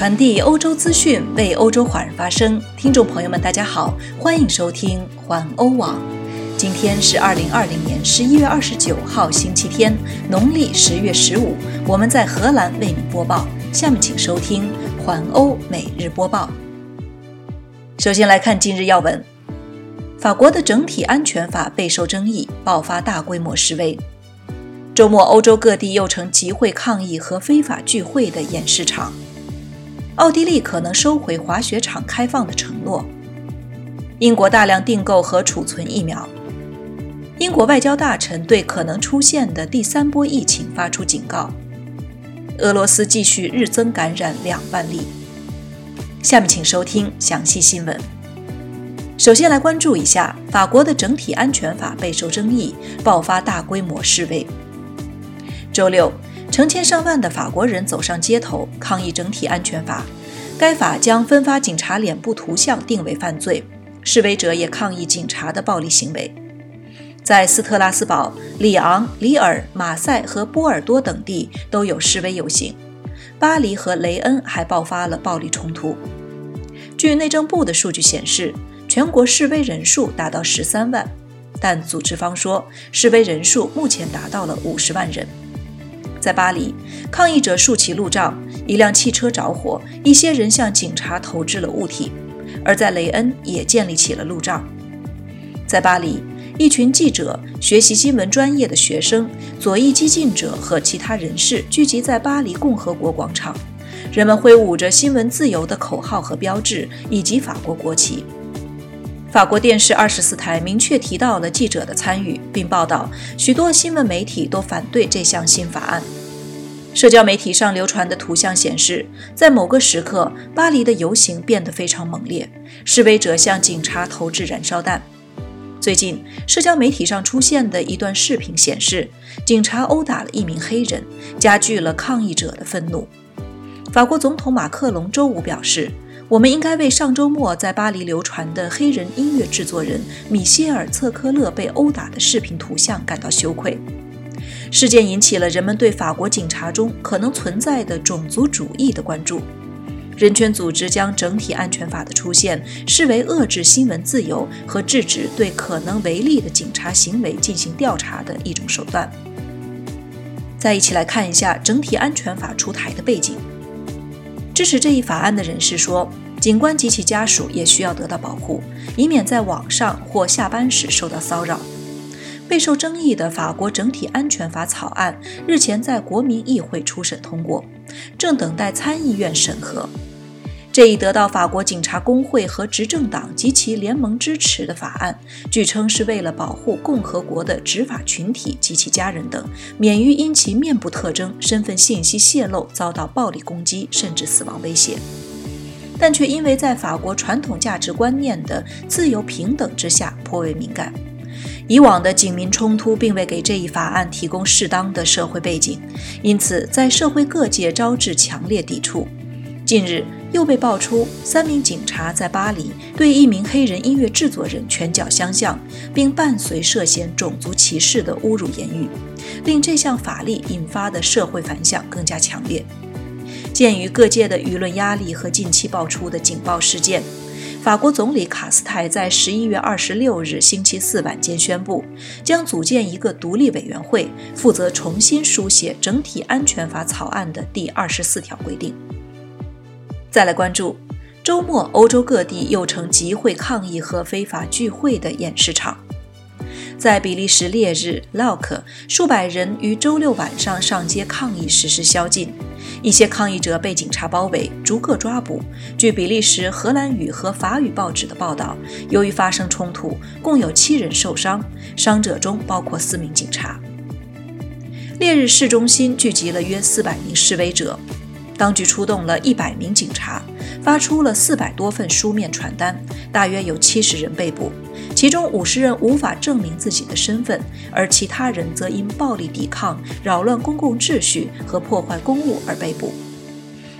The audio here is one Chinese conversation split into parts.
传递欧洲资讯，为欧洲华人发声。听众朋友们，大家好，欢迎收听环欧网。今天是二零二零年十一月二十九号，星期天，农历十月十五。我们在荷兰为您播报。下面请收听环欧每日播报。首先来看今日要闻：法国的整体安全法备受争议，爆发大规模示威。周末，欧洲各地又成集会抗议和非法聚会的演示场。奥地利可能收回滑雪场开放的承诺。英国大量订购和储存疫苗。英国外交大臣对可能出现的第三波疫情发出警告。俄罗斯继续日增感染两万例。下面请收听详细新闻。首先来关注一下法国的整体安全法备受争议，爆发大规模示威。周六。成千上万的法国人走上街头抗议整体安全法。该法将分发警察脸部图像定为犯罪。示威者也抗议警察的暴力行为。在斯特拉斯堡、里昂、里尔、马赛和波尔多等地都有示威游行。巴黎和雷恩还爆发了暴力冲突。据内政部的数据显示，全国示威人数达到十三万，但组织方说示威人数目前达到了五十万人。在巴黎，抗议者竖起路障，一辆汽车着火，一些人向警察投掷了物体；而在雷恩也建立起了路障。在巴黎，一群记者、学习新闻专业的学生、左翼激进者和其他人士聚集在巴黎共和国广场，人们挥舞着“新闻自由”的口号和标志，以及法国国旗。法国电视二十四台明确提到了记者的参与，并报道许多新闻媒体都反对这项新法案。社交媒体上流传的图像显示，在某个时刻，巴黎的游行变得非常猛烈，示威者向警察投掷燃烧弹。最近，社交媒体上出现的一段视频显示，警察殴打了一名黑人，加剧了抗议者的愤怒。法国总统马克龙周五表示。我们应该为上周末在巴黎流传的黑人音乐制作人米歇尔·策科勒被殴打的视频图像感到羞愧。事件引起了人们对法国警察中可能存在的种族主义的关注。人权组织将整体安全法的出现视为遏制新闻自由和制止对可能违例的警察行为进行调查的一种手段。再一起来看一下整体安全法出台的背景。支持这一法案的人士说，警官及其家属也需要得到保护，以免在网上或下班时受到骚扰。备受争议的法国整体安全法草案日前在国民议会初审通过，正等待参议院审核。这一得到法国警察工会和执政党及其联盟支持的法案，据称是为了保护共和国的执法群体及其家人等，免于因其面部特征、身份信息泄露遭到暴力攻击甚至死亡威胁，但却因为在法国传统价值观念的自由平等之下颇为敏感。以往的警民冲突并未给这一法案提供适当的社会背景，因此在社会各界招致强烈抵触。近日。又被爆出三名警察在巴黎对一名黑人音乐制作人拳脚相向，并伴随涉嫌种族歧视的侮辱言语，令这项法律引发的社会反响更加强烈。鉴于各界的舆论压力和近期爆出的警报事件，法国总理卡斯泰在十一月二十六日星期四晚间宣布，将组建一个独立委员会，负责重新书写整体安全法草案的第二十四条规定。再来关注，周末欧洲各地又成集会抗议和非法聚会的演示场。在比利时烈日 Lock，数百人于周六晚上上街抗议实施宵禁，一些抗议者被警察包围，逐个抓捕。据比利时荷兰语和法语报纸的报道，由于发生冲突，共有七人受伤，伤者中包括四名警察。烈日市中心聚集了约四百名示威者。当局出动了一百名警察，发出了四百多份书面传单，大约有七十人被捕，其中五十人无法证明自己的身份，而其他人则因暴力抵抗、扰乱公共秩序和破坏公物而被捕。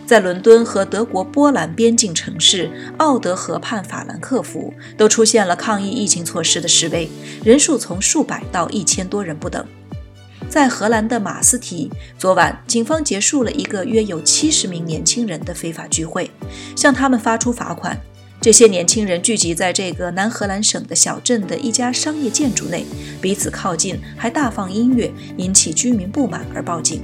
在伦敦和德国波兰边境城市奥德河畔法兰克福，都出现了抗议疫情措施的示威，人数从数百到一千多人不等。在荷兰的马斯提，昨晚警方结束了一个约有七十名年轻人的非法聚会，向他们发出罚款。这些年轻人聚集在这个南荷兰省的小镇的一家商业建筑内，彼此靠近，还大放音乐，引起居民不满而报警。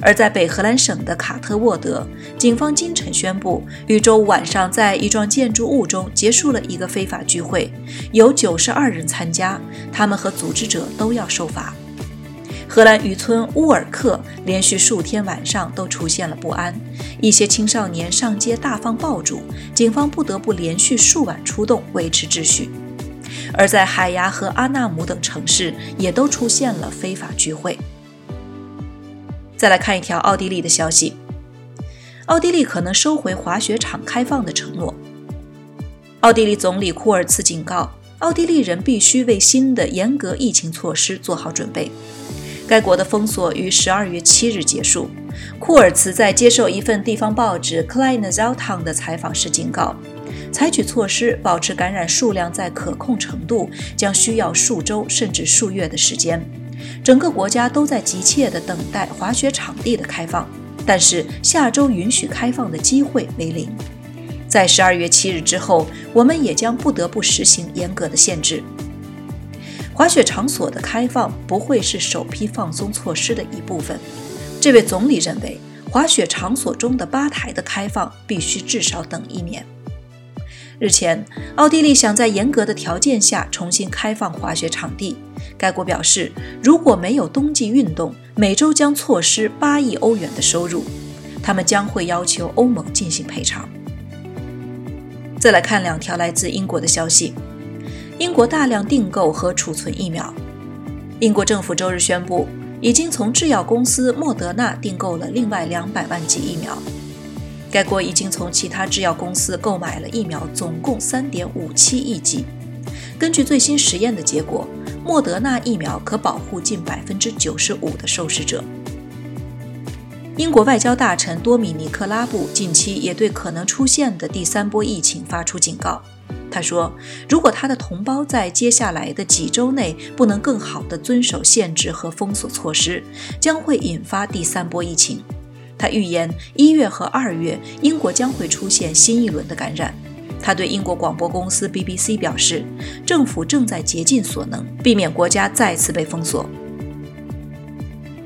而在北荷兰省的卡特沃德，警方今晨宣布，于周五晚上在一幢建筑物中结束了一个非法聚会，有九十二人参加，他们和组织者都要受罚。荷兰渔村乌尔克连续数天晚上都出现了不安，一些青少年上街大放爆竹，警方不得不连续数晚出动维持秩序。而在海牙和阿纳姆等城市也都出现了非法聚会。再来看一条奥地利的消息，奥地利可能收回滑雪场开放的承诺。奥地利总理库尔茨警告，奥地利人必须为新的严格疫情措施做好准备。该国的封锁于十二月七日结束。库尔茨在接受一份地方报纸《Kleine Zeitung》的采访时警告，采取措施保持感染数量在可控程度将需要数周甚至数月的时间。整个国家都在急切地等待滑雪场地的开放，但是下周允许开放的机会为零。在十二月七日之后，我们也将不得不实行严格的限制。滑雪场所的开放不会是首批放松措施的一部分。这位总理认为，滑雪场所中的吧台的开放必须至少等一年。日前，奥地利想在严格的条件下重新开放滑雪场地。该国表示，如果没有冬季运动，每周将错失八亿欧元的收入。他们将会要求欧盟进行赔偿。再来看两条来自英国的消息。英国大量订购和储存疫苗。英国政府周日宣布，已经从制药公司莫德纳订购了另外两百万剂疫苗。该国已经从其他制药公司购买了疫苗，总共三点五七亿剂。根据最新实验的结果，莫德纳疫苗可保护近百分之九十五的受试者。英国外交大臣多米尼克·拉布近期也对可能出现的第三波疫情发出警告。他说：“如果他的同胞在接下来的几周内不能更好地遵守限制和封锁措施，将会引发第三波疫情。”他预言一月和二月英国将会出现新一轮的感染。他对英国广播公司 BBC 表示：“政府正在竭尽所能避免国家再次被封锁。”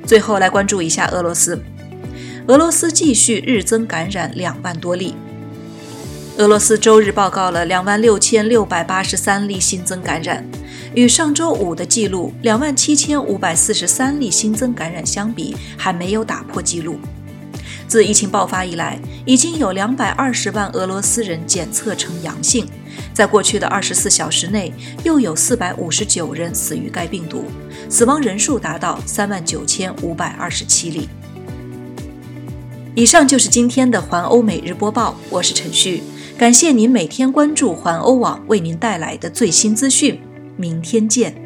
最后来关注一下俄罗斯，俄罗斯继续日增感染两万多例。俄罗斯周日报告了两万六千六百八十三例新增感染，与上周五的记录两万七千五百四十三例新增感染相比，还没有打破记录。自疫情爆发以来，已经有两百二十万俄罗斯人检测呈阳性，在过去的二十四小时内，又有四百五十九人死于该病毒，死亡人数达到三万九千五百二十七例。以上就是今天的环欧每日播报，我是陈旭。感谢您每天关注环欧网为您带来的最新资讯，明天见。